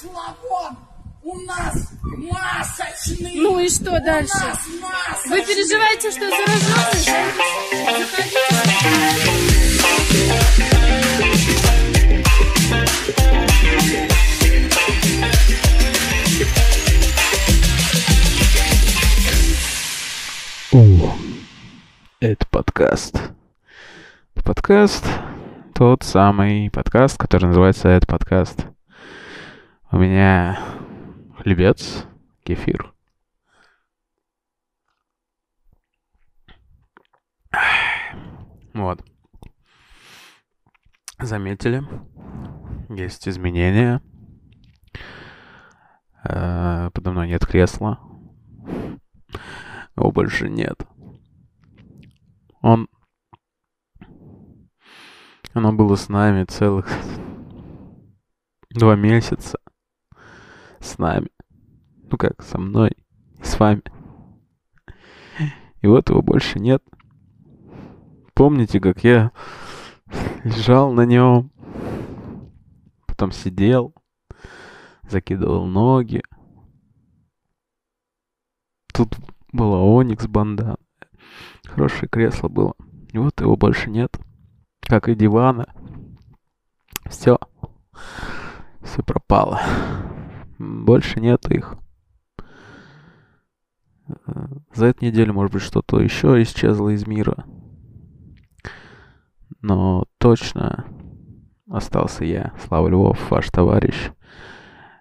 слабон! У нас масочный! Ну и что дальше? Вы переживаете, что зараженный? Заходите. Это подкаст. Подкаст тот самый подкаст, который называется «Это подкаст». У меня хлебец, кефир. Вот. Заметили? Есть изменения. Э, Подо мной нет кресла. Его больше нет. Он... Оно было с нами целых два месяца. С нами. Ну как, со мной с вами. И вот его больше нет. Помните, как я лежал на нем, потом сидел, закидывал ноги. Тут была Оникс банда. Хорошее кресло было. И вот его больше нет. Как и дивана. Все. Все пропало. Больше нету их. За эту неделю, может быть, что-то еще исчезло из мира. Но точно остался я, Слава Львов, ваш товарищ,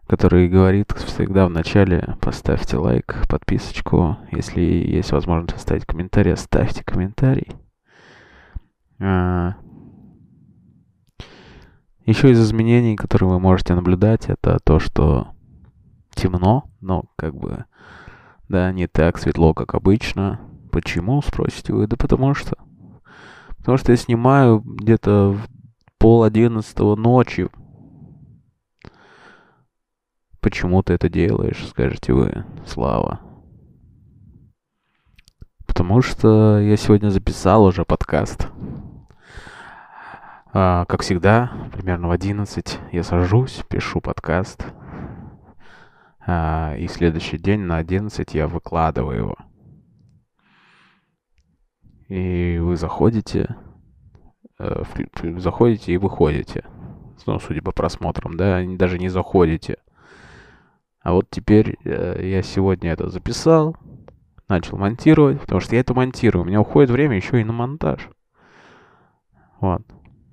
который говорит всегда в начале поставьте лайк, подписочку. Если есть возможность оставить комментарий, оставьте комментарий. А, Еще из изменений, которые вы можете наблюдать, это то, что темно, но как бы, да, не так светло, как обычно. Почему, спросите вы? Да потому что. Потому что я снимаю где-то в пол одиннадцатого ночи. Почему ты это делаешь, скажете вы, Слава? Потому что я сегодня записал уже подкаст. А, как всегда, примерно в 11 я сажусь, пишу подкаст. А, и следующий день на 11 я выкладываю его. И вы заходите, э, заходите и выходите. Ну, судя по просмотрам, да, даже не заходите. А вот теперь э, я сегодня это записал, начал монтировать, потому что я это монтирую. У меня уходит время еще и на монтаж. Вот.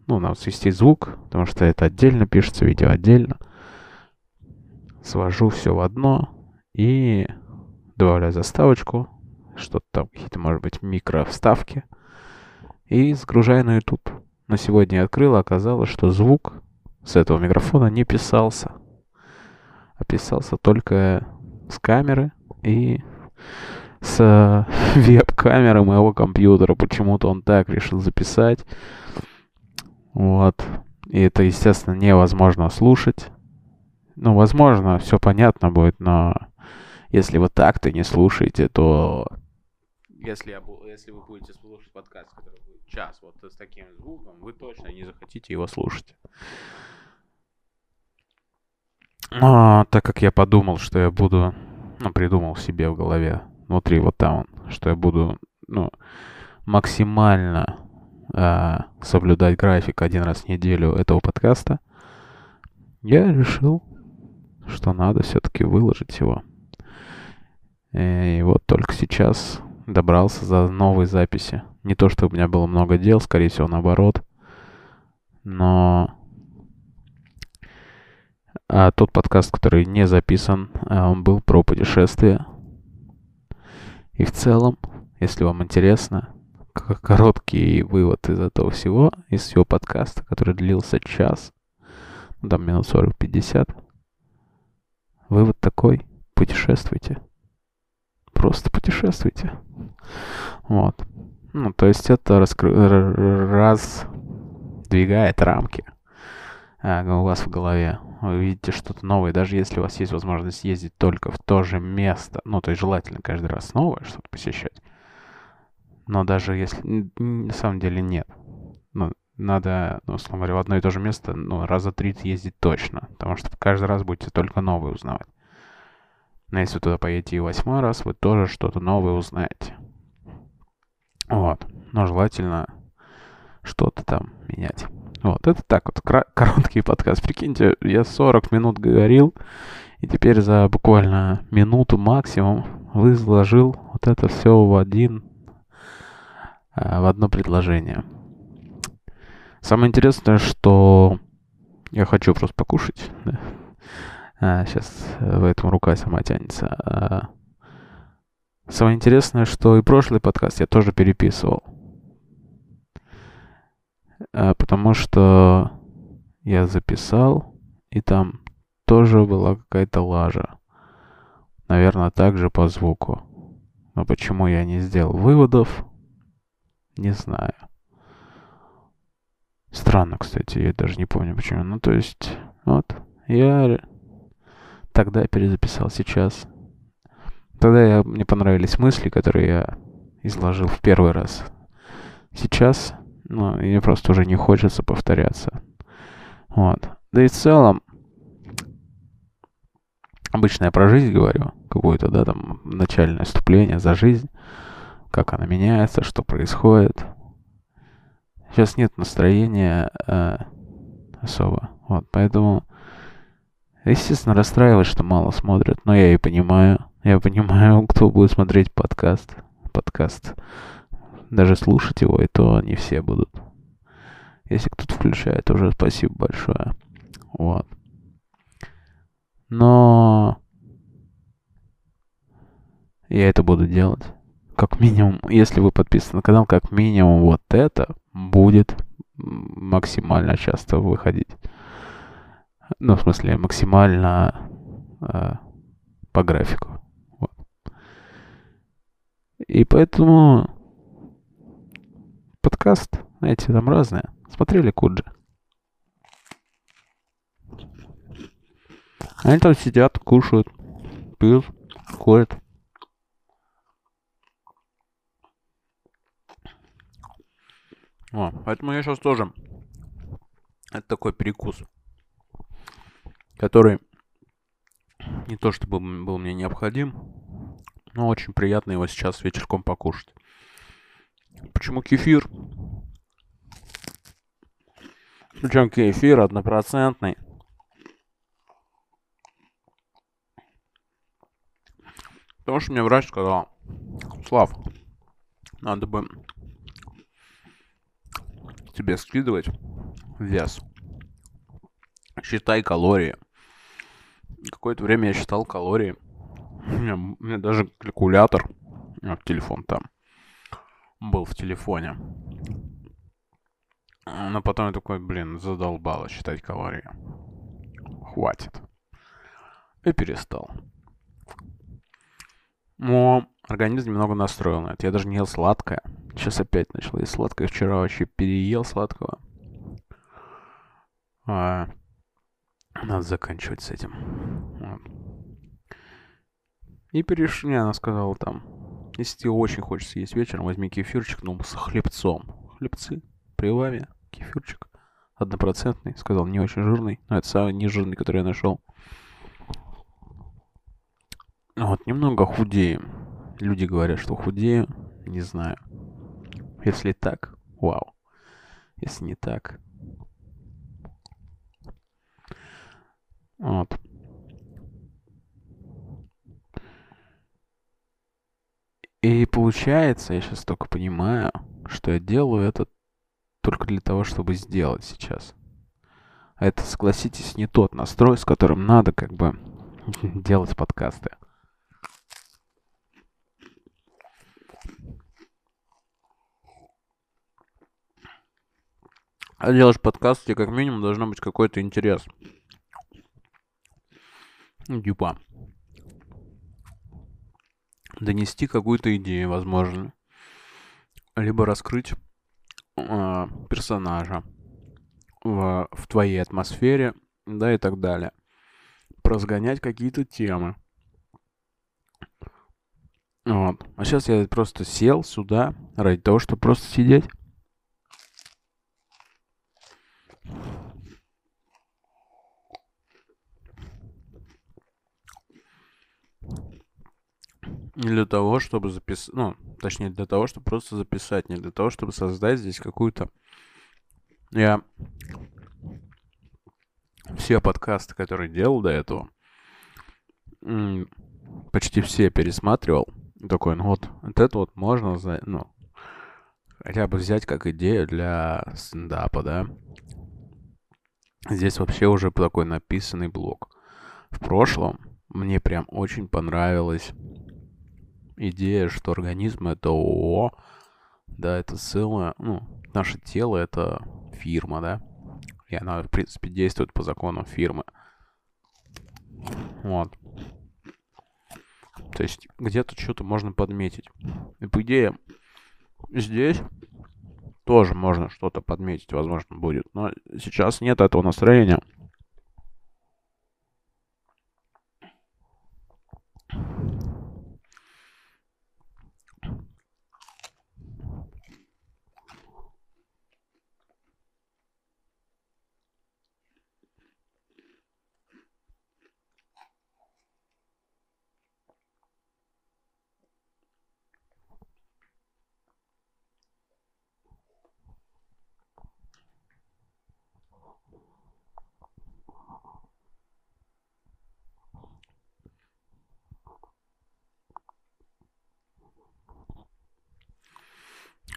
Ну, надо свести звук, потому что это отдельно пишется, видео отдельно. Свожу все в одно и добавляю заставочку, что-то там, какие-то, может быть, микро-вставки. И загружаю на YouTube. На сегодня я открыл, а оказалось, что звук с этого микрофона не писался. А писался только с камеры и с веб-камеры моего компьютера. Почему-то он так решил записать. Вот. И это, естественно, невозможно слушать. Ну, возможно, все понятно будет, но если вы так-то не слушаете, то... Если, я, если вы будете слушать подкаст, который будет час вот с таким звуком, вы точно не захотите его слушать. А, так как я подумал, что я буду... Ну, придумал себе в голове, внутри вот там, что я буду, ну, максимально а, соблюдать график один раз в неделю этого подкаста, я решил, что надо все-таки выложить его. И вот только сейчас добрался за новые записи. Не то, что у меня было много дел, скорее всего, наоборот. Но а тот подкаст, который не записан, а, он был про путешествия. И в целом, если вам интересно, короткий вывод из этого всего, из всего подкаста, который длился час, ну, там минут 40-50, вывод такой, путешествуйте. Просто путешествуйте. Вот. Ну, то есть это раскры- раздвигает рамки а, у вас в голове. Вы видите что-то новое, даже если у вас есть возможность ездить только в то же место. Ну, то есть желательно каждый раз новое что-то посещать. Но даже если... На самом деле нет. Ну, надо, ну, условно говоря, в одно и то же место, ну, раза три ездить точно, потому что каждый раз будете только новые узнавать. Но если вы туда поедете и восьмой раз, вы тоже что-то новое узнаете. Вот. Но желательно что-то там менять. Вот, это так вот, короткий подкаст. Прикиньте, я 40 минут говорил, и теперь за буквально минуту максимум выложил вот это все в один, а, в одно предложение. Самое интересное, что я хочу просто покушать. Да? А, сейчас в этом рука сама тянется. А, самое интересное, что и прошлый подкаст я тоже переписывал. А, потому что я записал, и там тоже была какая-то лажа. Наверное, также по звуку. Но почему я не сделал выводов, не знаю. Странно, кстати, я даже не помню почему. Ну, то есть, вот, я тогда перезаписал сейчас. Тогда я, мне понравились мысли, которые я изложил в первый раз. Сейчас, ну, мне просто уже не хочется повторяться. Вот. Да и в целом, обычно я про жизнь говорю, какое-то, да, там, начальное вступление за жизнь, как она меняется, что происходит. Сейчас нет настроения э, особо. Вот, поэтому, естественно, расстраивает, что мало смотрят. Но я и понимаю. Я понимаю, кто будет смотреть подкаст. Подкаст. Даже слушать его, и то не все будут. Если кто-то включает, уже спасибо большое. Вот. Но я это буду делать. Как минимум, если вы подписаны на канал, как минимум вот это будет максимально часто выходить. Ну, в смысле, максимально э, по графику. Вот. И поэтому подкаст, знаете, там разные. Смотрели Куджи? Они там сидят, кушают, пьют, курят. О, поэтому я сейчас тоже... Это такой перекус, который не то чтобы был мне необходим, но очень приятно его сейчас вечерком покушать. Почему кефир? Причем кефир однопроцентный. Потому что мне врач сказал, Слав, надо бы тебе скидывать вес. Считай калории. Какое-то время я считал калории. У меня, у меня даже калькулятор. А, телефон там. Был в телефоне. Но потом я такой, блин, задолбало считать калории. Хватит. И перестал. Но организм немного настроил на это. Я даже не ел сладкое. Сейчас опять начал есть сладкое. Вчера вообще переел сладкого. А, надо заканчивать с этим. Вот. И переш... Не, она сказала там, если тебе очень хочется есть вечером, возьми кефирчик, ну, с хлебцом. Хлебцы при вами, кефирчик. Однопроцентный, сказал, не очень жирный, но это самый нежирный, который я нашел. Вот, немного худеем. Люди говорят, что худею. Не знаю. Если так, вау. Если не так. Вот. И получается, я сейчас только понимаю, что я делаю это только для того, чтобы сделать сейчас. А это, согласитесь, не тот настрой, с которым надо как бы делать подкасты. Делаешь подкаст, тебе как минимум должно быть какой-то интерес. Ну, типа, донести какую-то идею, возможно. Либо раскрыть э, персонажа в, в твоей атмосфере, да, и так далее. Прозгонять какие-то темы. Вот. А сейчас я просто сел сюда ради того, чтобы просто сидеть Не для того, чтобы записать, ну, точнее, для того, чтобы просто записать, не для того, чтобы создать здесь какую-то... Я все подкасты, которые делал до этого, почти все пересматривал. Такой, ну вот, вот это вот можно, ну, хотя бы взять как идею для стендапа, да. Здесь вообще уже такой написанный блок. В прошлом мне прям очень понравилась идея, что организм это ООО, да, это целое, ну, наше тело это фирма, да, и она, в принципе, действует по законам фирмы. Вот. То есть где-то что-то можно подметить. И по идее, здесь тоже можно что-то подметить, возможно, будет. Но сейчас нет этого настроения.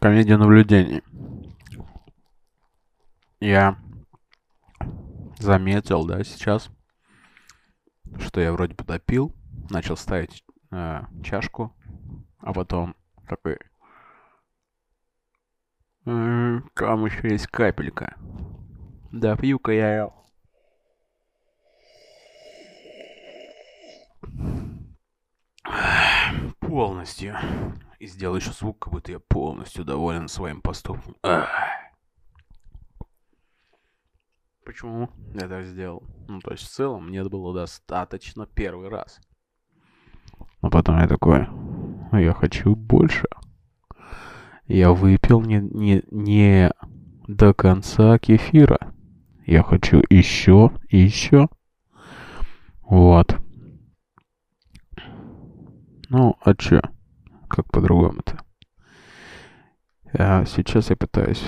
Комедия наблюдений. Я заметил, да, сейчас, что я вроде бы допил, начал ставить э, чашку, а потом такой... «М, Там еще есть капелька. Да, пью-ка я её». Полностью. И сделал еще звук, как будто я полностью доволен своим поступком. Ах. Почему я так сделал? Ну, то есть в целом мне было достаточно первый раз. Но потом я такой, «Ну, я хочу больше. Я выпил не, не, не до конца кефира. Я хочу еще и еще. Вот. Ну, а чё? Как по-другому-то? А сейчас я пытаюсь,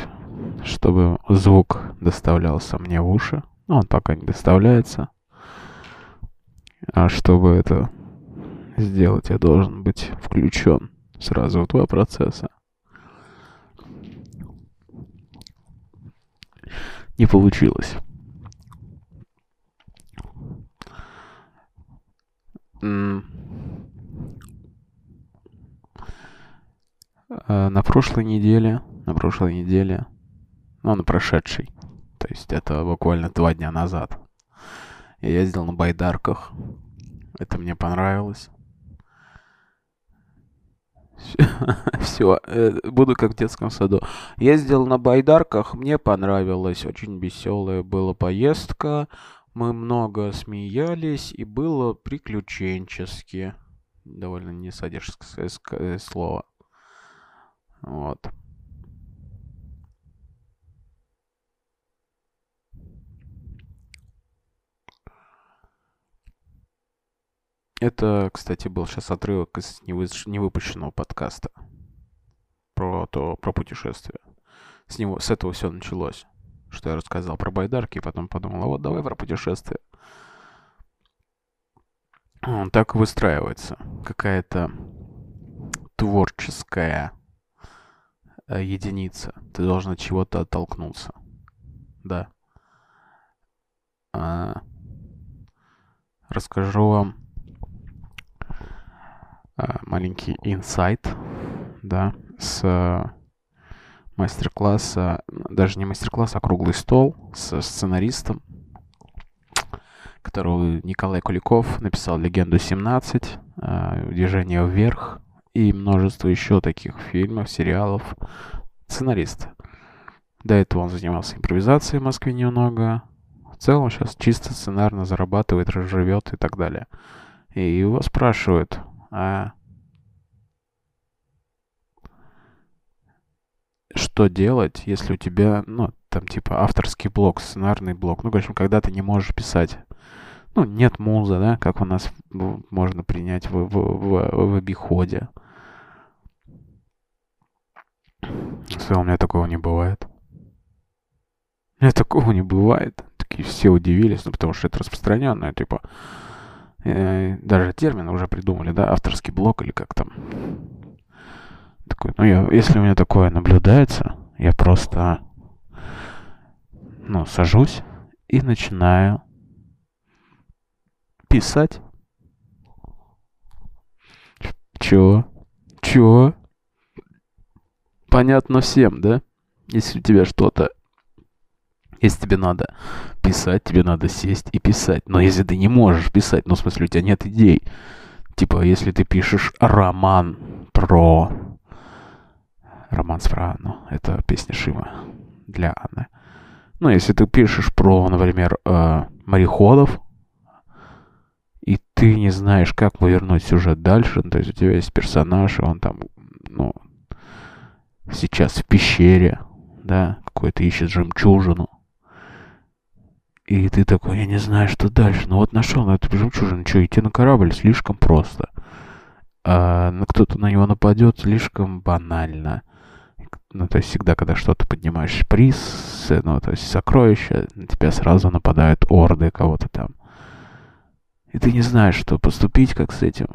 чтобы звук доставлялся мне в уши. Но он пока не доставляется. А чтобы это сделать, я должен быть включен сразу в два процесса. Не получилось. М. А, На прошлой неделе, на прошлой неделе, ну, на прошедшей, то есть это буквально два дня назад, я ездил на байдарках. Это мне понравилось. Все, буду как в детском саду. Ездил на байдарках, мне понравилось. Очень веселая была поездка. Мы много смеялись и было приключенчески. Довольно несодержское ск- э, слово. Вот. Это, кстати, был сейчас отрывок из невыпущенного подкаста про то, про путешествие. С него, с этого все началось. Что я рассказал про байдарки, и потом подумал, а вот давай про путешествие. Так выстраивается. Какая-то творческая единица. Ты должен от чего-то оттолкнуться. Да. А, расскажу вам а, маленький инсайт, да, с а, мастер-класса, даже не мастер-класс, а круглый стол с сценаристом, которого Николай Куликов написал «Легенду 17», а, «Движение вверх» и множество еще таких фильмов, сериалов. Сценарист. До этого он занимался импровизацией в Москве немного. В целом сейчас чисто сценарно зарабатывает, разживет и так далее. И его спрашивают, а что делать, если у тебя, ну, там, типа, авторский блок, сценарный блок. Ну, в общем, когда ты не можешь писать. ну, нет муза, да, как у нас можно принять в, в, в, в обиходе. Что у меня такого не бывает. У меня такого не бывает. Такие все удивились, ну, потому что это распространенное, типа, э, даже термин уже придумали, да, авторский блок или как там. Такой, ну, я, если у меня такое наблюдается, я просто, ну, сажусь и начинаю писать. Чё? Чё? Понятно всем, да? Если у тебя что-то... Если тебе надо писать, тебе надо сесть и писать. Но если ты не можешь писать, ну, в смысле, у тебя нет идей. Типа, если ты пишешь роман про... Роман с про Анну. Это песня Шима для Анны. Ну, если ты пишешь про, например, э, мореходов, и ты не знаешь, как повернуть сюжет дальше, ну, то есть у тебя есть персонаж, и он там, ну, сейчас в пещере, да, какой-то ищет жемчужину. И ты такой, я не знаю, что дальше. Ну вот нашел на эту жемчужину. Что, идти на корабль слишком просто. А, ну, кто-то на него нападет слишком банально. Ну, то есть всегда, когда что-то поднимаешь приз, ну, то есть сокровища, на тебя сразу нападают орды кого-то там. И ты не знаешь, что поступить, как с этим.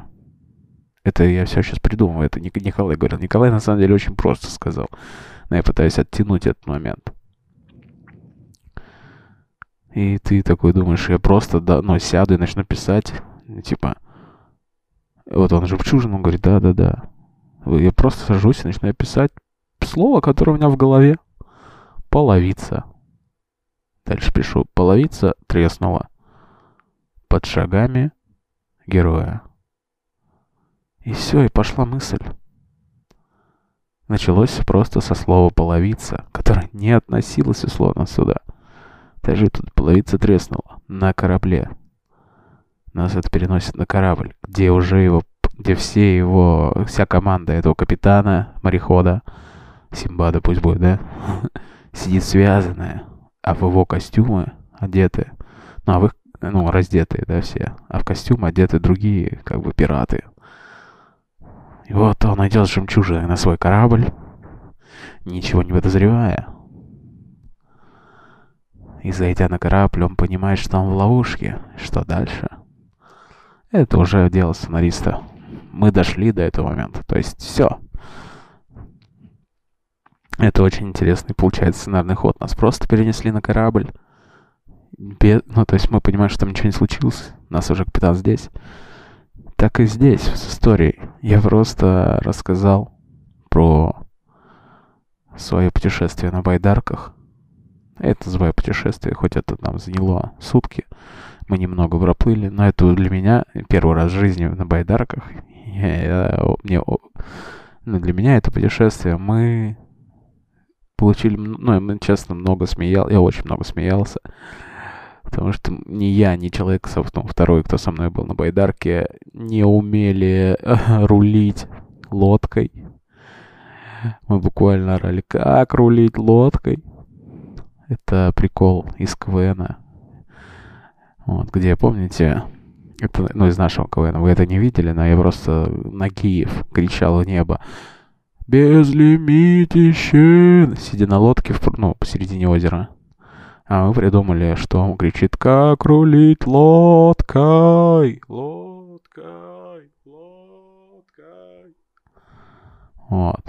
Это я все сейчас придумываю. Это Ник- Николай говорил. Николай на самом деле очень просто сказал. Но я пытаюсь оттянуть этот момент. И ты такой думаешь, я просто, да, ну, сяду и начну писать. Типа, вот он жемчужин, он говорит, да-да-да. Я просто сажусь и начинаю писать слово, которое у меня в голове. Половица. Дальше пишу, половица треснула под шагами героя. И все, и пошла мысль. Началось просто со слова «половица», которое не относилось условно сюда. Даже тут половица треснула на корабле. Нас это переносит на корабль, где уже его, где все его, вся команда этого капитана, морехода, Симбада пусть будет, да, сидит связанная, а в его костюмы одеты, ну, а в их, ну, раздетые, да, все, а в костюмы одеты другие, как бы, пираты. И вот он идет с жемчужиной на свой корабль, ничего не подозревая. И зайдя на корабль, он понимает, что он в ловушке. Что дальше? Это уже дело сценариста. Мы дошли до этого момента. То есть все. Это очень интересный получается сценарный ход. Нас просто перенесли на корабль. Бе- Ну, то есть мы понимаем, что там ничего не случилось. Нас уже капитан здесь. Так и здесь, с историей. Я просто рассказал про свое путешествие на байдарках. Это называю путешествие, хоть это нам заняло сутки. Мы немного проплыли, но это для меня первый раз в жизни на байдарках. Я- я- мне, ну, для меня это путешествие. Мы получили, ну, мы, честно, много смеял, я очень много смеялся. Потому что ни я, ни человек, со- ну, второй, кто со мной был на байдарке, не умели рулить лодкой. Мы буквально орали, как рулить лодкой. Это прикол из КВН. Вот, где, помните, это, ну, из нашего КВН, вы это не видели, но я просто Нагиев кричал в небо. Безлимитищен! Сидя на лодке, в, ну, посередине озера. А мы придумали, что он кричит, как рулить лодкой, лодкой, лодкой. Вот.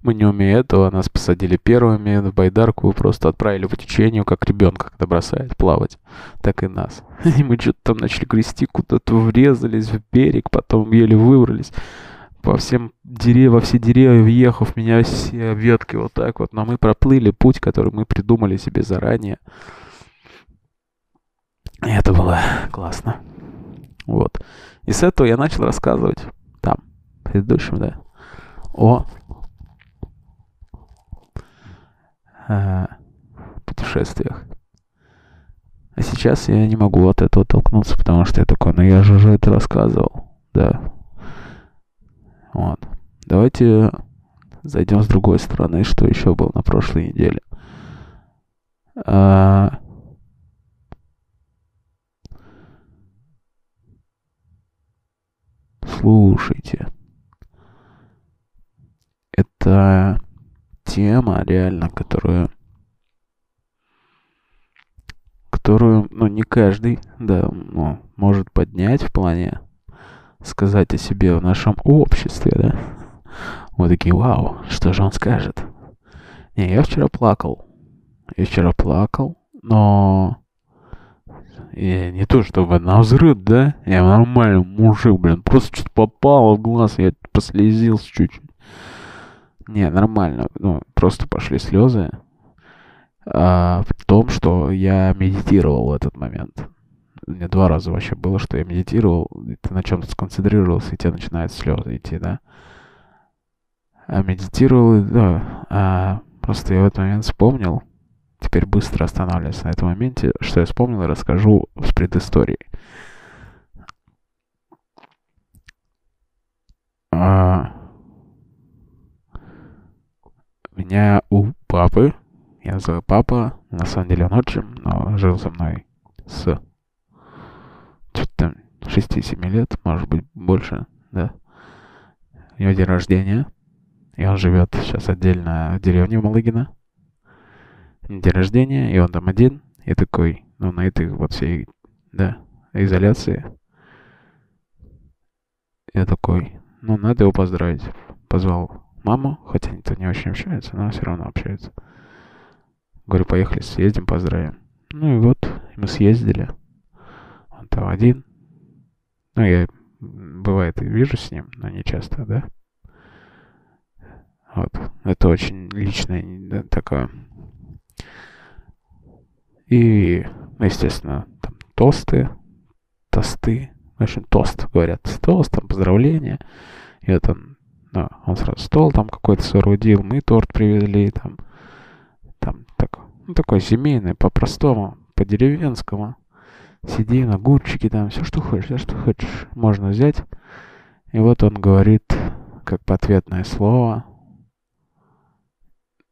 Мы не умея этого, нас посадили первыми в байдарку и просто отправили по течению, как ребенка, когда бросает плавать. Так и нас. И мы что-то там начали грести, куда-то врезались в берег, потом еле выбрались. По всем деревьям, во все деревья въехав, меня все ветки вот так вот. Но мы проплыли путь, который мы придумали себе заранее. И это было классно. Вот. И с этого я начал рассказывать там, в предыдущем, да, о э, путешествиях. А сейчас я не могу от этого толкнуться, потому что я такой, ну я же уже это рассказывал, да. Вот. Давайте зайдем с другой стороны, что еще было на прошлой неделе. А... Слушайте. Это тема, реально, которую которую, ну, не каждый, да, ну, может поднять в плане сказать о себе в нашем обществе, да. Мы такие, вау, что же он скажет? Не, я вчера плакал. Я вчера плакал, но... Я не то чтобы на взрыв, да? Я нормальный мужик, блин. Просто что-то попало в глаз, я послезился чуть-чуть. Не, нормально. Ну, просто пошли слезы. А, в том, что я медитировал в этот момент. У меня два раза вообще было, что я медитировал, ты на чем-то сконцентрировался, и тебе начинают слезы идти, да? А медитировал, да, а просто я в этот момент вспомнил, теперь быстро останавливаюсь на этом моменте, что я вспомнил и расскажу с предысторией. А, меня у папы, я называю папа, на самом деле он отчим, но жил со мной с там 6-7 лет, может быть больше, да. У него день рождения, и он живет сейчас отдельно в деревне Малыгина. День рождения, и он там один. И такой, ну, на этой вот всей, да, изоляции. Я такой, ну, надо его поздравить. Позвал маму, хотя они-то не очень общаются, но все равно общаются. Говорю, поехали, съездим, поздравим. Ну и вот, мы съездили. Там один. Ну, я, бывает, и вижу с ним, но не часто, да. Вот. Это очень личное да, такое. И, ну, естественно, там тосты, тосты, в общем, тост, говорят, тост, там, поздравления. И вот он, ну, он сразу стол там какой-то соорудил, мы торт привезли, там, там, так, ну, такой семейный, по-простому, по-деревенскому. Сидим, огурчики там, все, что хочешь, все, что хочешь, можно взять. И вот он говорит, как ответное слово,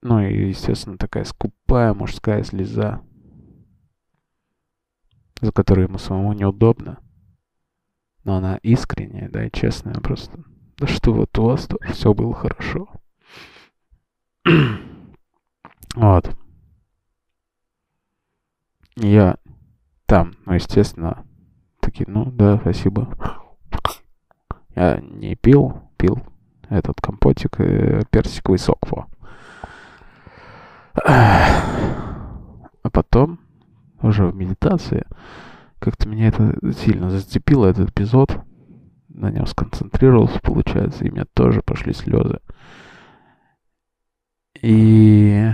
ну и, естественно, такая скупая мужская слеза, за которую ему самому неудобно. Но она искренняя, да, и честная просто. Да что вот у вас тоже все было хорошо. вот. Я там, ну, естественно, такие, ну, да, спасибо. Я не пил, пил этот компотик, э, персиковый сок, во. А потом, уже в медитации, как-то меня это сильно зацепило, этот эпизод. На нем сконцентрировался, получается, и у меня тоже пошли слезы. И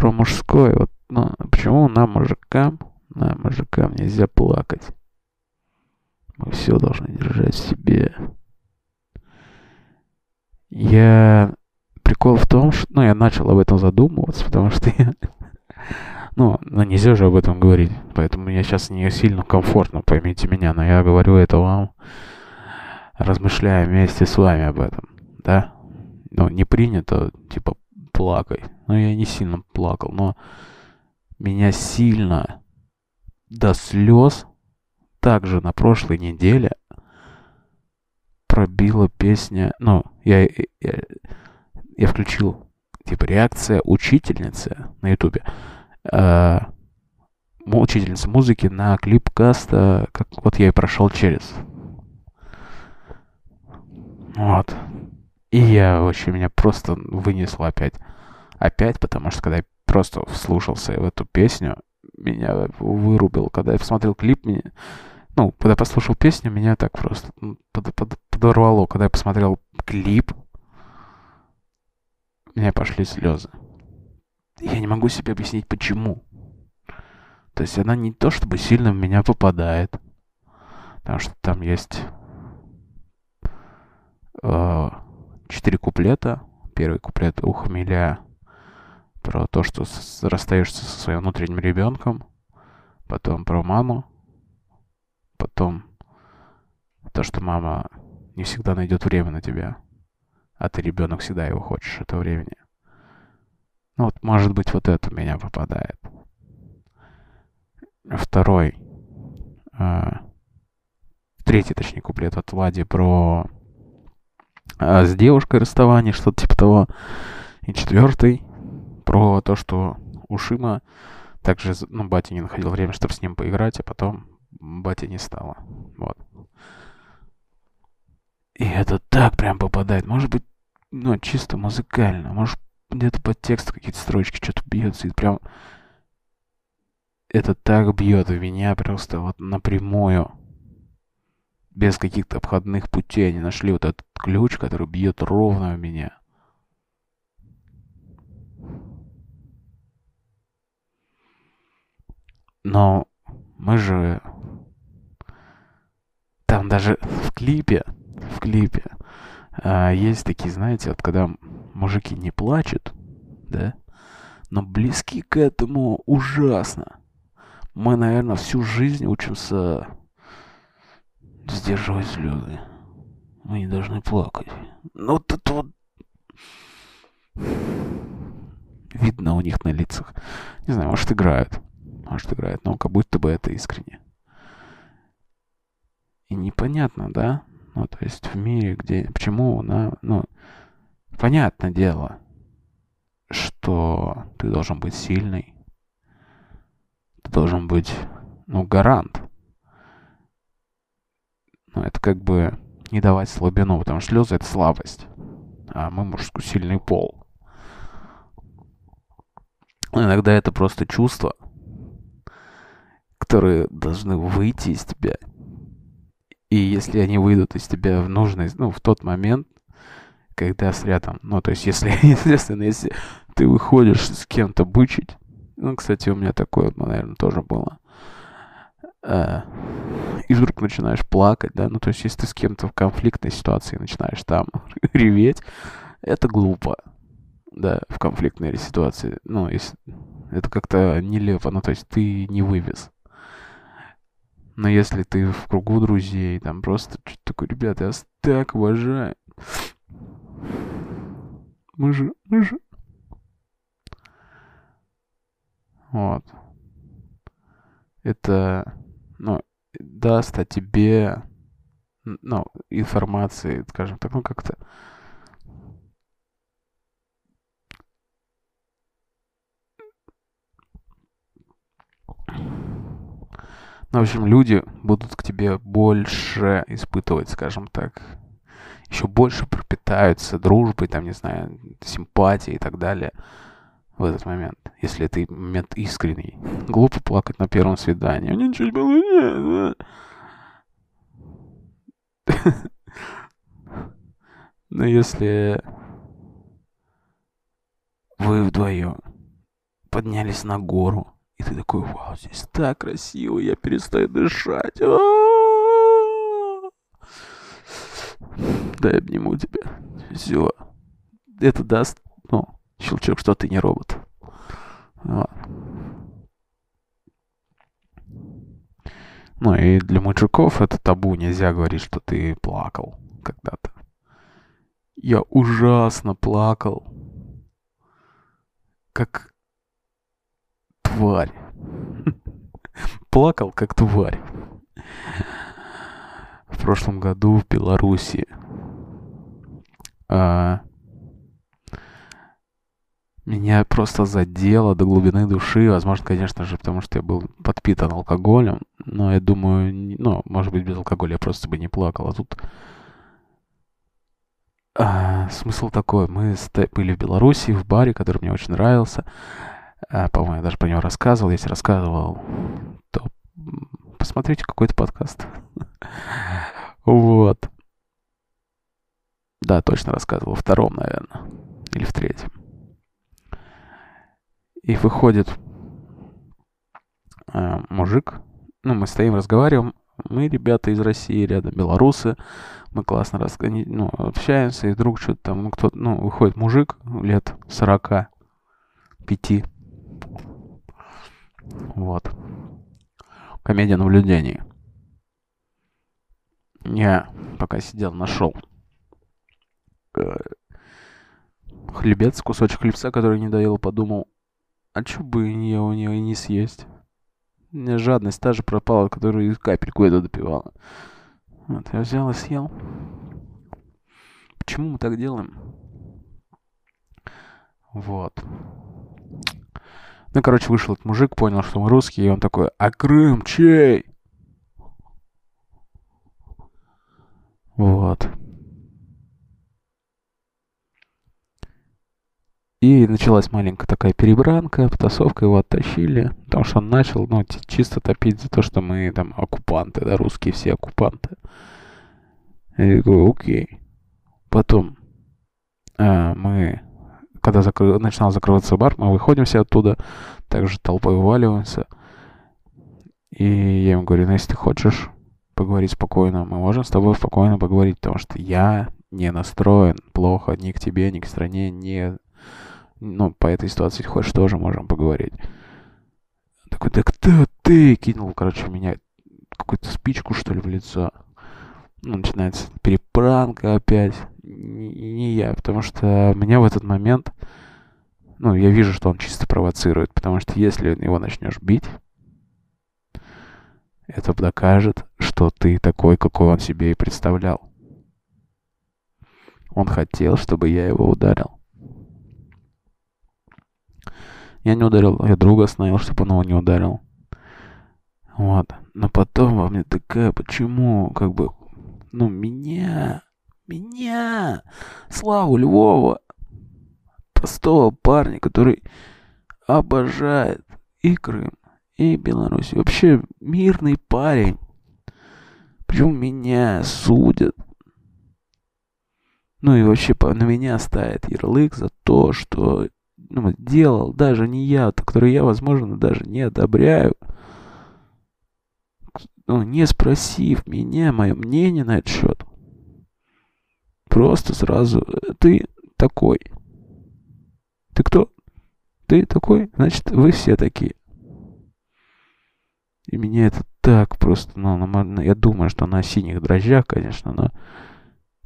про мужское, вот, ну, почему нам, мужикам, нам, мужикам нельзя плакать? Мы все должны держать в себе. Я прикол в том, что... Ну, я начал об этом задумываться, потому что я... Ну, ну, нельзя же об этом говорить. Поэтому мне сейчас не сильно комфортно, поймите меня. Но я говорю это вам, размышляя вместе с вами об этом. Да? Ну, не принято, типа, плакай. Ну, я не сильно плакал, но меня сильно до слез также на прошлой неделе пробила песня, ну, я, я, я включил, типа, реакция учительницы на ютубе. Э, учительница музыки на клип каста, как вот я и прошел через. Вот. И я вообще меня просто вынесло опять. Опять, потому что когда я просто вслушался в эту песню, меня вырубил. Когда я посмотрел клип, меня... Ну, когда послушал песню, меня так просто под, под, подорвало. Когда я посмотрел клип, у меня пошли слезы. Я не могу себе объяснить, почему. То есть она не то чтобы сильно в меня попадает. Потому что там есть э, четыре куплета. Первый куплет у Хмеля про то, что расстаешься со своим внутренним ребенком. Потом про маму. Потом то, что мама не всегда найдет время на тебя а ты ребенок всегда его хочешь, это времени. Ну вот, может быть, вот это у меня попадает. Второй. Э, третий, точнее, куплет от Влади про а, с девушкой расставание, что-то типа того. И четвертый про то, что у Шима также, ну, батя не находил время, чтобы с ним поиграть, а потом батя не стало. Вот. И это так прям попадает. Может быть, ну, чисто музыкально. Может, где-то под текст какие-то строчки что-то бьется. И прям это так бьет в меня просто вот напрямую. Без каких-то обходных путей. Они нашли вот этот ключ, который бьет ровно в меня. Но мы же... Там даже в клипе, в клипе а, есть такие, знаете, вот когда мужики не плачут, да, но близки к этому ужасно. Мы, наверное, всю жизнь учимся сдерживать слезы. Мы не должны плакать. Но вот это вот... Видно у них на лицах. Не знаю, может, играют. Может, играют, но как будто бы это искренне. И непонятно, да? Ну, то есть в мире, где... Почему на... Ну, понятное дело, что ты должен быть сильный. Ты должен быть, ну, гарант. Ну, это как бы не давать слабину, потому что слезы — это слабость. А мы мужской сильный пол. Иногда это просто чувства, которые должны выйти из тебя. И если они выйдут из тебя в нужный, ну, в тот момент, когда с рядом, ну, то есть, если, естественно, если ты выходишь с кем-то бычить, ну, кстати, у меня такое, наверное, тоже было, э, и вдруг начинаешь плакать, да, ну, то есть, если ты с кем-то в конфликтной ситуации начинаешь там реветь, это глупо, да, в конфликтной ситуации, ну, если, это как-то нелепо, ну, то есть, ты не вывез. Но если ты в кругу друзей, там просто что-то такое, ребята, я вас так уважаю. Мы же, мы же. Вот. Это, ну, даст о тебе, ну, информации, скажем так, ну, как-то. Ну, в общем, люди будут к тебе больше испытывать, скажем так, еще больше пропитаются дружбой, там, не знаю, симпатией и так далее в этот момент, если это момент искренний. Глупо плакать на первом свидании. Ничего не было, Но если вы вдвоем поднялись на гору, и ты такой, вау, здесь так красиво, я перестаю дышать. Да, я обниму тебя. Все. Это даст, ну, щелчок, что ты не робот. Ну и для мужиков это табу, нельзя говорить, что ты плакал когда-то. Я ужасно плакал. Как тварь. Плакал, как тварь. В прошлом году в Беларуси а, меня просто задело до глубины души. Возможно, конечно же, потому что я был подпитан алкоголем. Но я думаю, ну, может быть, без алкоголя я просто бы не плакал. А тут а, смысл такой. Мы были в Беларуси, в баре, который мне очень нравился. А, по-моему, я даже про него рассказывал. Если рассказывал, то посмотрите какой-то подкаст. Вот. Да, точно рассказывал. В втором, наверное. Или в третьем. И выходит э, мужик. Ну, мы стоим, разговариваем. Мы, ребята из России, рядом белорусы. Мы классно рас... ну, общаемся. И вдруг что-то там, ну, кто ну, выходит мужик лет 45. Вот. Комедия наблюдений. Я пока сидел, нашел э, хлебец, кусочек хлебца, который не доел, подумал, а чё бы я у нее не съесть? У меня жадность та же пропала, которую капельку это допивала. Вот, я взял и съел. Почему мы так делаем? Вот. Ну, короче, вышел этот мужик, понял, что мы русские, и он такой, а Крым чей? Вот. И началась маленькая такая перебранка, потасовка, его оттащили, потому что он начал, ну, чисто топить за то, что мы там оккупанты, да, русские все оккупанты. Я говорю, окей. Потом а, мы, когда закры... начинал закрываться бар, мы выходим все оттуда, также толпой вываливаемся. И я ему говорю, ну, если ты хочешь поговорить спокойно, мы можем с тобой спокойно поговорить, потому что я не настроен плохо ни к тебе, ни к стране, ни ну, по этой ситуации хочешь, тоже можем поговорить. Такой, да кто ты? Кинул, короче, меня какую-то спичку, что ли, в лицо. Ну, начинается перепранка опять. Не, не я, потому что меня в этот момент... Ну, я вижу, что он чисто провоцирует, потому что если его начнешь бить, это докажет, что ты такой, какой он себе и представлял. Он хотел, чтобы я его ударил. Я не ударил, я друга остановил, чтобы он его не ударил. Вот. Но потом во мне такая, почему, как бы, ну, меня, меня, Славу Львова, простого парня, который обожает и Крым, и Беларусь. Вообще мирный парень. Почему меня судят? Ну и вообще на меня ставят ярлык за то, что ну, делал даже не я, который я, возможно, даже не одобряю, ну, не спросив меня мое мнение на этот счет. Просто сразу, ты такой. Ты кто? Ты такой? Значит, вы все такие. И меня это так просто, ну, на, я думаю, что на синих дрожжах, конечно, но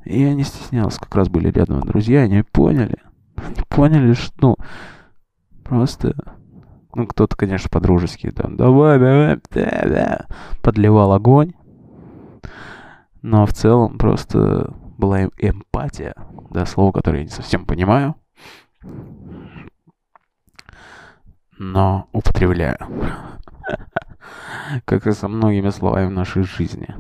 я не стеснялся, как раз были рядом друзья, они поняли поняли, что, ну, просто, ну, кто-то, конечно, по-дружески там, давай, давай, да, да, подливал огонь, но в целом просто была эм, эмпатия, да, слово, которое я не совсем понимаю, но употребляю, как и со многими словами в нашей жизни.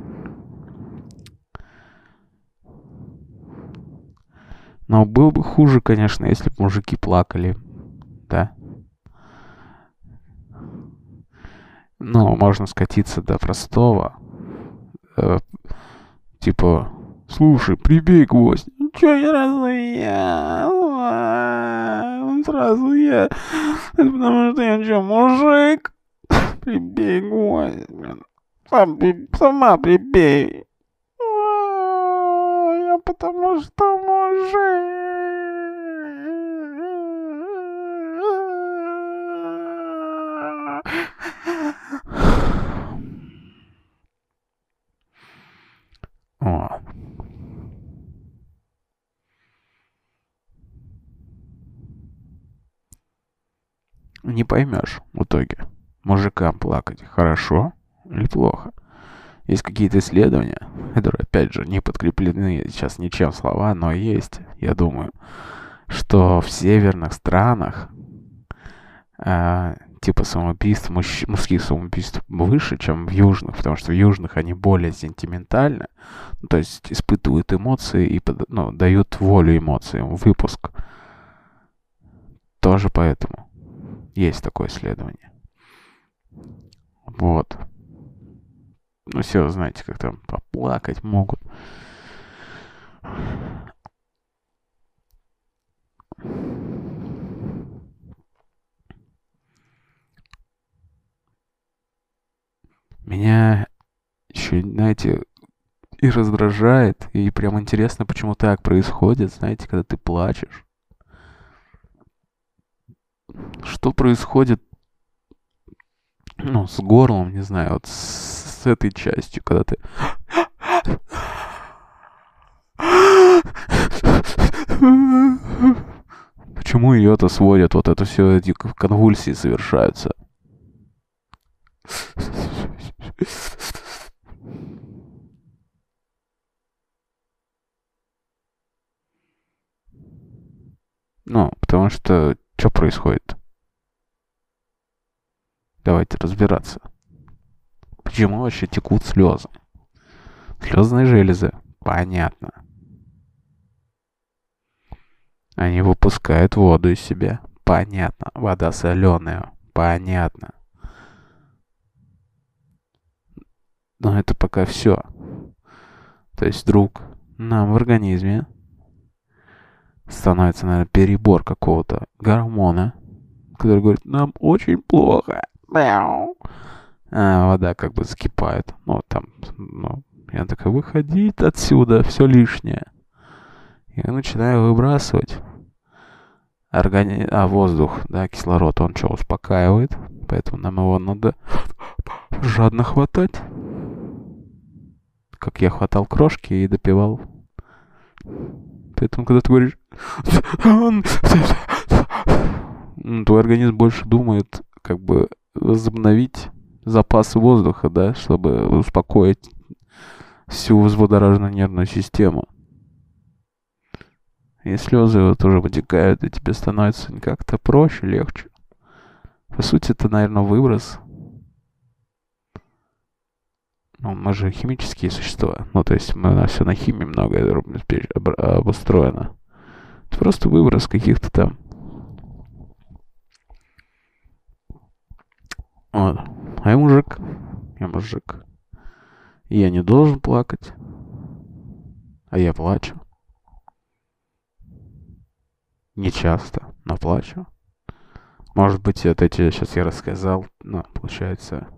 Но было бы хуже, конечно, если бы мужики плакали. Да. Но можно скатиться до простого. Э, типа, слушай, прибей гвоздь. Ну чё, я сразу я? Сразу я. Это потому что я чё, мужик? Прибей гвоздь, Сам, сама прибей потому что мужик. О. Не поймешь в итоге, мужикам плакать хорошо или плохо. Есть какие-то исследования, которые, опять же, не подкреплены сейчас ничем слова, но есть, я думаю, что в северных странах э, типа самоубийств, мужч- мужских самоубийств выше, чем в южных, потому что в южных они более сентиментальны, ну, то есть испытывают эмоции и ну, дают волю эмоциям, выпуск. Тоже поэтому есть такое исследование. Вот. Ну, все, знаете, как там поплакать могут. Меня еще, знаете, и раздражает, и прям интересно, почему так происходит, знаете, когда ты плачешь. Что происходит, ну, с горлом, не знаю, вот с, этой частью, когда ты... Почему ее-то сводят, вот это все эти конвульсии совершаются? Ну, потому что что происходит? Давайте разбираться. Почему вообще текут слезы? Слезные железы. Понятно. Они выпускают воду из себя. Понятно. Вода соленая. Понятно. Но это пока все. То есть вдруг нам в организме становится, наверное, перебор какого-то гормона, который говорит, нам очень плохо. А вода как бы закипает. Ну, там, ну, я такой, выходить отсюда, все лишнее. Я начинаю выбрасывать. Органи... А воздух, да, кислород, он что, успокаивает. Поэтому нам его надо жадно хватать. Как я хватал крошки и допивал. Поэтому, когда ты говоришь... Твой организм больше думает, как бы, возобновить запасы воздуха, да, чтобы успокоить всю взбудораженную нервную систему. И слезы вот уже вытекают, и тебе становится как-то проще, легче. По сути, это, наверное, выброс. Ну, мы же химические существа. Ну, то есть мы, у нас все на химии много обустроено. Это просто выброс каких-то там... Вот. А я мужик. Я мужик. И я не должен плакать. А я плачу. Не часто, но плачу. Может быть, это эти сейчас я рассказал, ну, получается,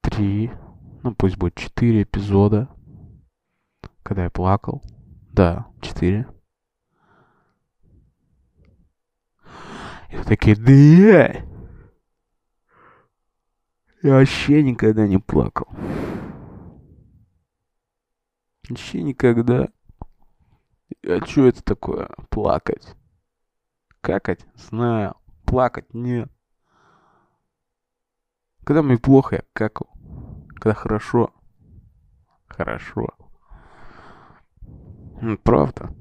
три, ну, пусть будет четыре эпизода, когда я плакал. Да, четыре. И такие, да я... Вообще никогда не плакал. Вообще никогда. А что это такое? Плакать. Какать? Знаю. Плакать? Нет. Когда мне плохо, я какал. Когда хорошо. Хорошо. Правда.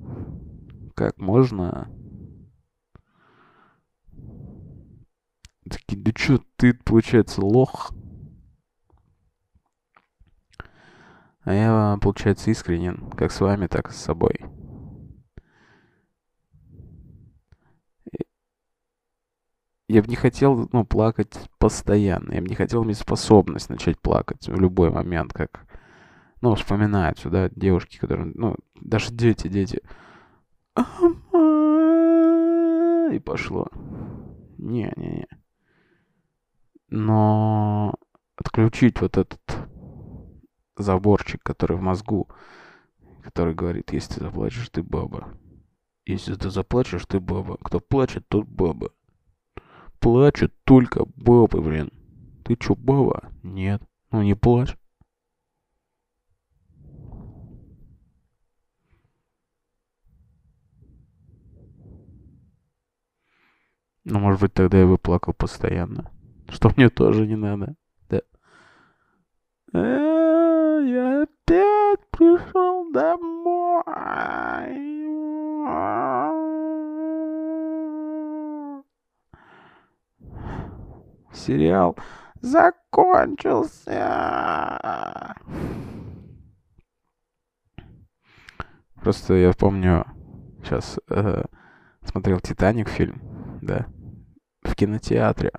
Как можно... Такие, да чё, ты, получается, лох? А я, получается, искренен, как с вами, так и с собой. Я бы не хотел, ну, плакать постоянно. Я бы не хотел иметь способность начать плакать в любой момент, как, ну, вспоминают сюда девушки, которые, ну, даже дети, дети. И пошло. Не-не-не. Но отключить вот этот заборчик, который в мозгу, который говорит, если ты заплачешь, ты баба. Если ты заплачешь, ты баба. Кто плачет, тот баба. Плачут только бабы, блин. Ты чё, баба? Нет. Ну не плачь. Ну, может быть, тогда я бы плакал постоянно. Что мне тоже не надо. Да. Э, я опять пришел домой. Сериал закончился. Просто я помню, сейчас э, смотрел «Титаник» фильм, да, в кинотеатре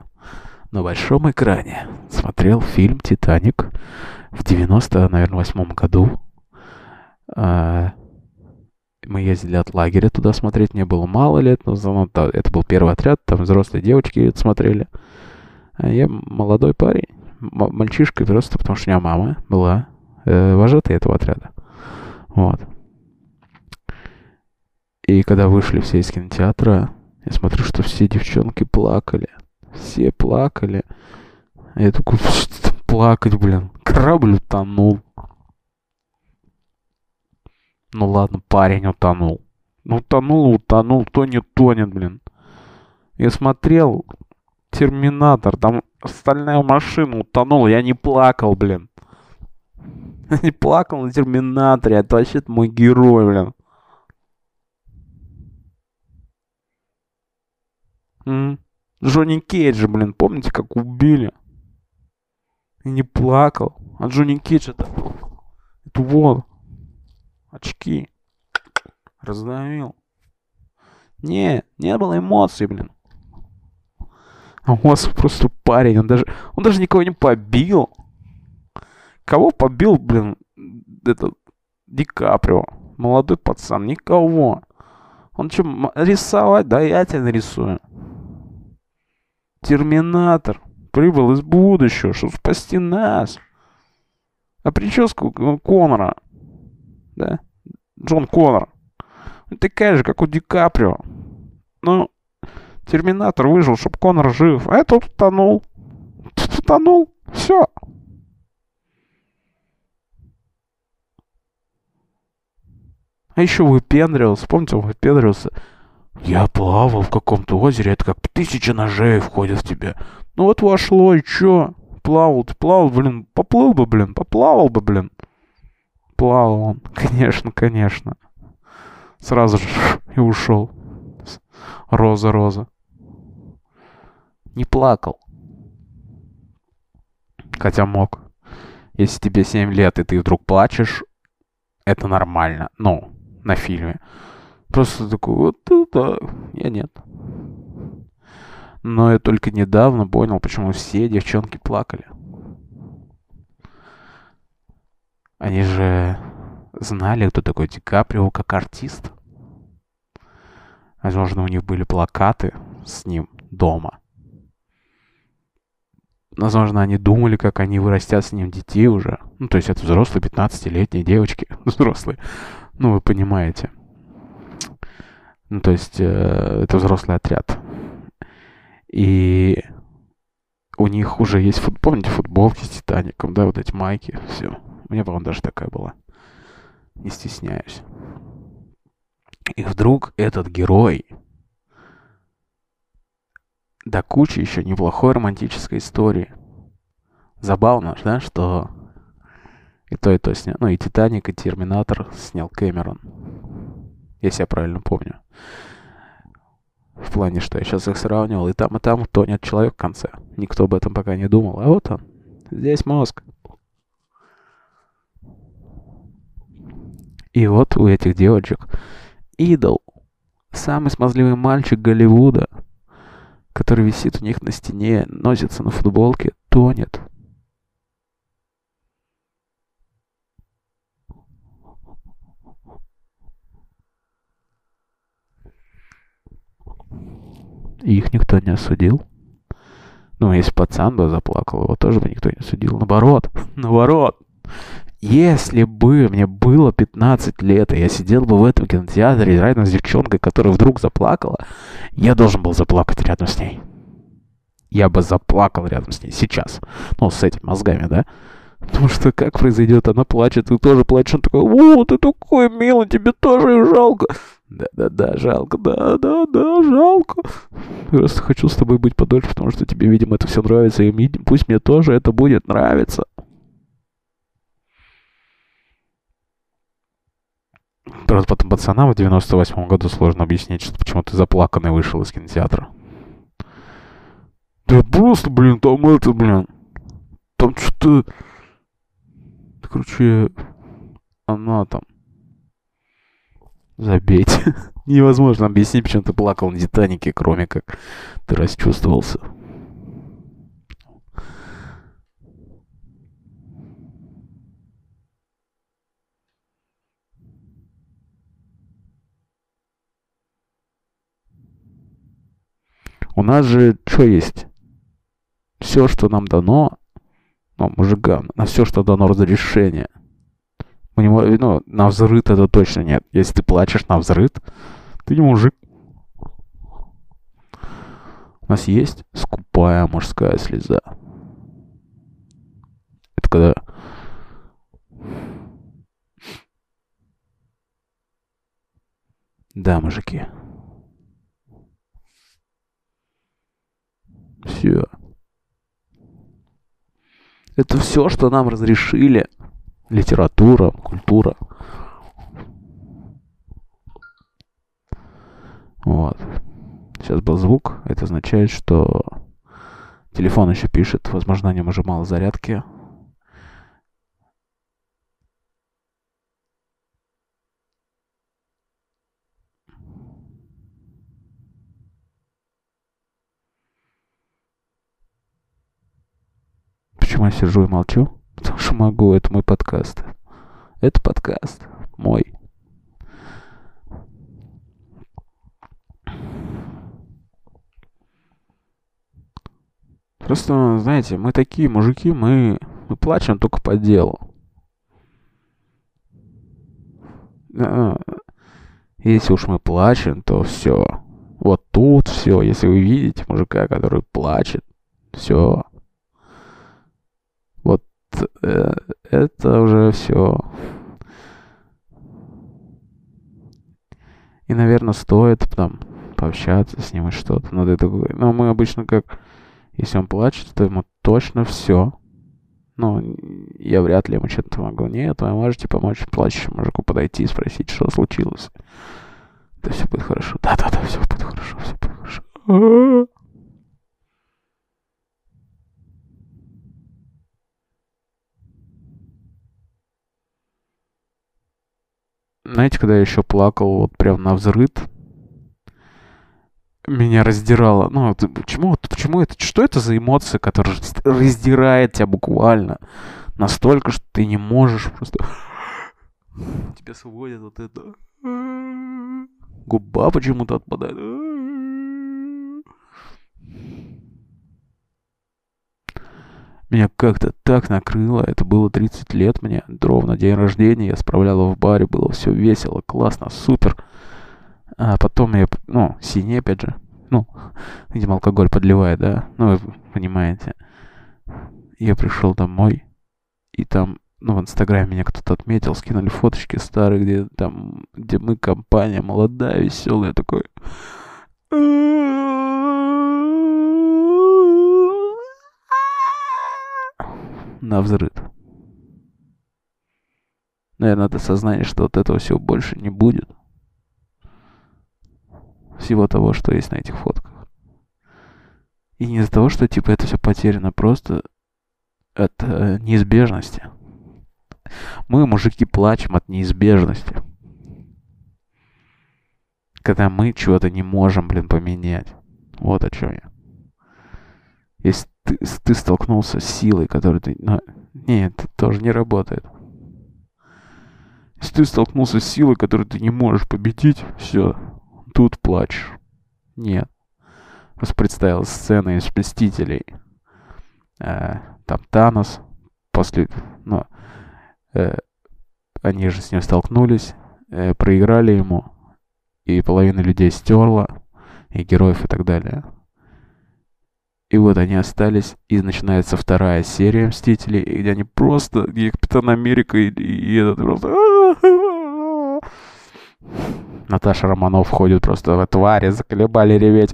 на большом экране смотрел фильм «Титаник» в 90, наверное, восьмом году. А, мы ездили от лагеря туда смотреть, мне было мало лет, но это был первый отряд, там взрослые девочки это смотрели. А я молодой парень, мальчишка просто, потому что у меня мама была э, вожатой этого отряда. Вот. И когда вышли все из кинотеатра, я смотрю, что все девчонки плакали. Все плакали. А я такой, что плакать, блин. Корабль утонул. Ну ладно, парень утонул. Ну утонул, утонул, тонет, тонет, блин. Я смотрел Терминатор, там стальная машина утонула, я не плакал, блин. Я не плакал на Терминаторе, это вообще мой герой, блин. М? Джонни Кейджа, блин, помните, как убили? И не плакал. А Джонни Кейдж это... Это вот. Очки. Раздавил. Не, не было эмоций, блин. А у вас просто парень, он даже, он даже никого не побил. Кого побил, блин, этот Ди Каприо? Молодой пацан, никого. Он что, рисовать? Да я тебя нарисую. Терминатор прибыл из будущего, чтобы спасти нас. А прическа у Конора, да, Джон Коннор, такая же, как у Ди Каприо. Ну, Терминатор выжил, чтобы Конор жив, а этот утонул. Тут утонул. Все. А еще выпендривался. Помните, он выпендривался? Я плавал в каком-то озере, это как тысяча ножей входит в тебя. Ну вот вошло, и чё? Плавал, ты плавал, блин, поплыл бы, блин, поплавал бы, блин. Плавал он, конечно, конечно. Сразу же и ушел. Роза, роза. Не плакал. Хотя мог. Если тебе 7 лет, и ты вдруг плачешь, это нормально. Ну, на фильме. Просто такой, вот это... Я нет. Но я только недавно понял, почему все девчонки плакали. Они же знали, кто такой Ди Каприо как артист. Возможно, у них были плакаты с ним дома. Возможно, они думали, как они вырастят с ним детей уже. Ну, то есть это взрослые 15-летние девочки. Взрослые. Ну, вы понимаете. Ну, то есть э, это взрослый отряд. И у них уже есть, фут... помните, футболки с Титаником, да, вот эти майки, все. У меня, по-моему, даже такая была. Не стесняюсь. И вдруг этот герой до кучи еще неплохой романтической истории. Забавно, да, что и то, и то снял. Ну, и Титаник, и Терминатор снял Кэмерон. Если я правильно помню. В плане, что я сейчас их сравнивал, и там, и там тонет человек в конце. Никто об этом пока не думал. А вот он. Здесь мозг. И вот у этих девочек идол. Самый смазливый мальчик Голливуда, который висит у них на стене, носится на футболке, тонет. И их никто не осудил. Ну, если пацан бы заплакал, его тоже бы никто не осудил. Наоборот, наоборот. Если бы мне было 15 лет, и я сидел бы в этом кинотеатре рядом с девчонкой, которая вдруг заплакала, я должен был заплакать рядом с ней. Я бы заплакал рядом с ней сейчас. Ну, с этими мозгами, да? Потому что как произойдет, она плачет, ты тоже плачешь, он такой, о, ты такой милый, тебе тоже жалко. Да-да-да, жалко, да-да-да, жалко. Просто хочу с тобой быть подольше, потому что тебе, видимо, это все нравится, и пусть мне тоже это будет нравиться. Просто потом пацанам в 98 году сложно объяснить, что почему ты заплаканный вышел из кинотеатра. Да просто, блин, там это, блин. Там что-то... Короче, она там... Забейте. Невозможно объяснить, почему ты плакал на Титанике, кроме как ты расчувствовался. У нас же что есть? Все, что нам дано, ну, мужикам, на все, что дано разрешение. Мы не, ну, на взрыв это точно нет. Если ты плачешь на взрыв, ты не мужик. У нас есть скупая мужская слеза. Это когда... Да, мужики. Все. Это все, что нам разрешили. Литература, культура. Вот. сейчас был звук. Это означает, что телефон еще пишет. Возможно, на нем уже мало зарядки. Я сижу и молчу? Потому что могу, это мой подкаст. Это подкаст мой. Просто, знаете, мы такие мужики, мы, мы плачем только по делу. А, Если уж мы плачем, то все. Вот тут все. Если вы видите мужика, который плачет, все. Э, это уже все. И, наверное, стоит там пообщаться с ним и что-то. Но такой, ну, мы обычно как, если он плачет, то ему точно все. Ну, я вряд ли ему что-то могу. Нет, вы можете помочь плачущему мужику подойти и спросить, что случилось. Да все будет хорошо. Да-да-да, все будет хорошо, все будет хорошо. Знаете, когда я еще плакал вот прям на взрыд, меня раздирало. Ну, почему, почему это, что это за эмоция, которая раздирает тебя буквально настолько, что ты не можешь просто... Тебя сводит вот это... Губа почему-то отпадает. Меня как-то так накрыло. Это было 30 лет мне. Ровно день рождения. Я справляла в баре. Было все весело, классно, супер. А потом я, ну, синий опять же. Ну, видимо, алкоголь подливает, да? Ну, вы понимаете. Я пришел домой. И там, ну, в Инстаграме меня кто-то отметил. Скинули фоточки старые, где там, где мы компания молодая, веселая. Такой... на взрыв. Наверное, это сознание, что вот этого всего больше не будет. Всего того, что есть на этих фотках. И не из-за того, что типа это все потеряно, просто от э, неизбежности. Мы, мужики, плачем от неизбежности. Когда мы чего-то не можем, блин, поменять. Вот о чем я. Если ты, ты столкнулся с силой, которую ты... Ну, нет, это тоже не работает. Если ты столкнулся с силой, которую ты не можешь победить, все, тут плачешь. Нет. Просто представил сцены из «Мстителей». Э, там Танос после... Ну, э, они же с ним столкнулись, э, проиграли ему, и половина людей стерла, и героев и так далее. И вот они остались, и начинается вторая серия Мстителей, где они просто, где Капитан Америка и, и этот просто... Наташа Романов входит просто в твари, заколебали реветь.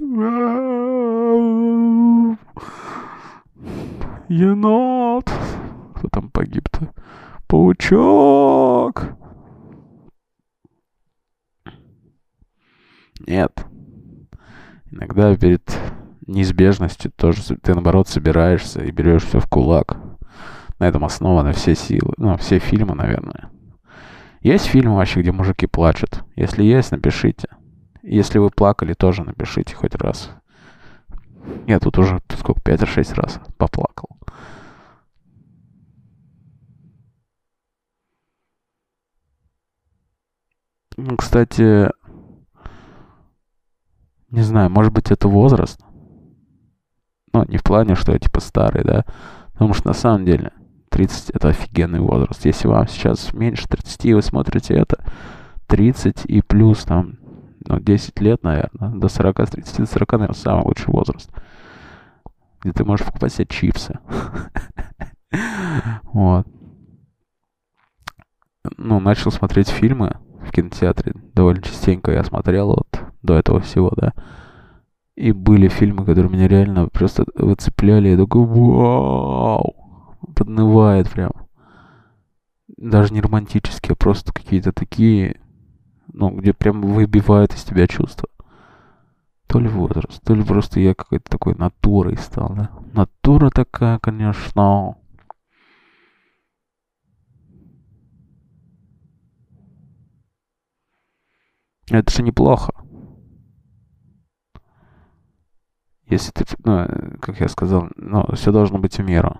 Енот! Кто там погиб-то? Паучок! Нет. Иногда перед неизбежностью тоже ты наоборот собираешься и берешь все в кулак. На этом основаны все силы, ну, все фильмы, наверное. Есть фильмы вообще, где мужики плачут? Если есть, напишите. Если вы плакали, тоже напишите хоть раз. Я тут уже сколько, 5-6 раз поплакал. Ну, кстати, не знаю, может быть это возраст. Ну, не в плане, что я типа старый, да. Потому что на самом деле 30 это офигенный возраст. Если вам сейчас меньше 30, и вы смотрите это, 30 и плюс там, ну, 10 лет, наверное, до 40, с 30 до 40, наверное, самый лучший возраст. Где ты можешь покупать себе чипсы. Вот. Ну, начал смотреть фильмы в кинотеатре. Довольно частенько я смотрел вот до этого всего, да. И были фильмы, которые меня реально просто выцепляли. Я такой, вау! Поднывает прям. Даже не романтические, а просто какие-то такие, ну, где прям выбивают из тебя чувства. То ли возраст, то ли просто я какой-то такой натурой стал, да? Натура такая, конечно. Это же неплохо. Если ты, ну, как я сказал, ну, все должно быть в меру.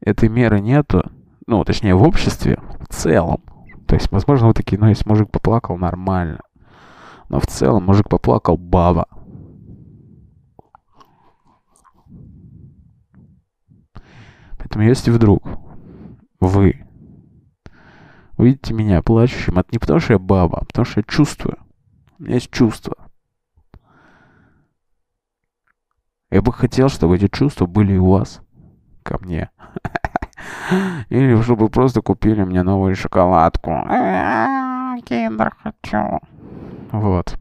Этой меры нету, ну, точнее, в обществе в целом. То есть, возможно, вы такие, ну, если мужик поплакал, нормально. Но в целом мужик поплакал, баба. Поэтому если вдруг вы увидите меня плачущим, это не потому, что я баба, а потому что я чувствую. У меня есть чувства. Я бы хотел, чтобы эти чувства были у вас. Ко мне. Или чтобы просто купили мне новую шоколадку. Киндер хочу. Вот.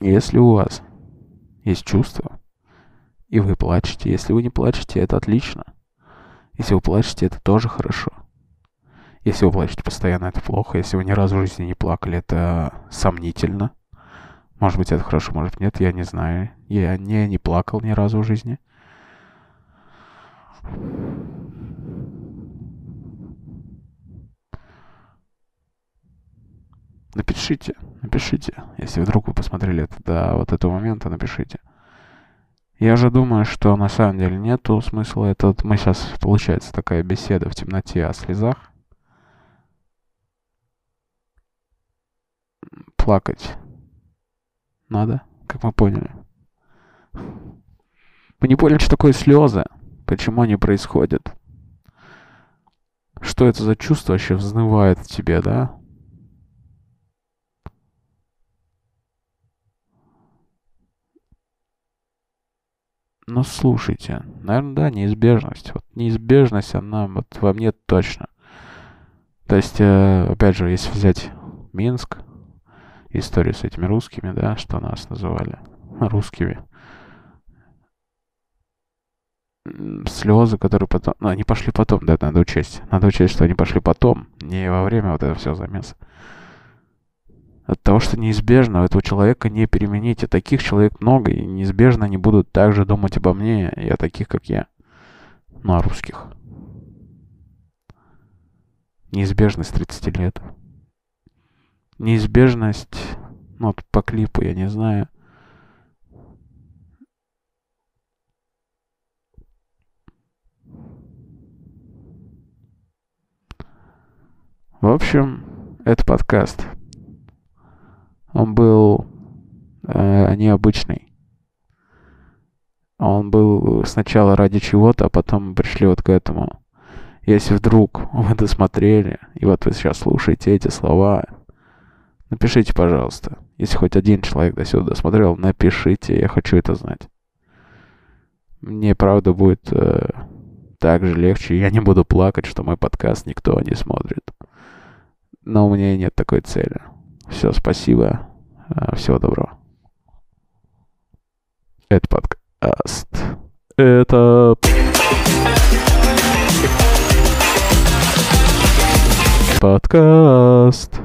Если у вас есть чувства, и вы плачете, если вы не плачете, это отлично. Если вы плачете, это тоже хорошо. Если вы плачете постоянно, это плохо. Если вы ни разу в жизни не плакали, это сомнительно. Может быть, это хорошо, может нет, я не знаю. Я не, не плакал ни разу в жизни. Напишите, напишите. Если вдруг вы посмотрели это до вот этого момента, напишите. Я же думаю, что на самом деле нету смысла. Это вот мы сейчас, получается, такая беседа в темноте о слезах. Плакать надо, как мы поняли. Мы не поняли, что такое слезы, почему они происходят. Что это за чувство вообще взнывает в тебе, да? Ну, слушайте, наверное, да, неизбежность. Вот неизбежность, она вот во мне точно. То есть, э, опять же, если взять Минск, историю с этими русскими, да, что нас называли русскими. Слезы, которые потом... Ну, они пошли потом, да, надо учесть. Надо учесть, что они пошли потом, не во время вот этого все замеса. От того, что неизбежно этого человека не переменить. И таких человек много, и неизбежно они будут также думать обо мне и о таких, как я. Ну, о русских. Неизбежность 30 лет неизбежность, ну, вот по клипу, я не знаю. В общем, это подкаст. Он был э, необычный. Он был сначала ради чего-то, а потом пришли вот к этому. Если вдруг вы досмотрели, и вот вы сейчас слушаете эти слова, Напишите, пожалуйста. Если хоть один человек до сюда досмотрел, напишите, я хочу это знать. Мне, правда, будет э, так же легче. Я не буду плакать, что мой подкаст никто не смотрит. Но у меня нет такой цели. Все, спасибо. Э, всего доброго. Это подкаст. Это... Подкаст.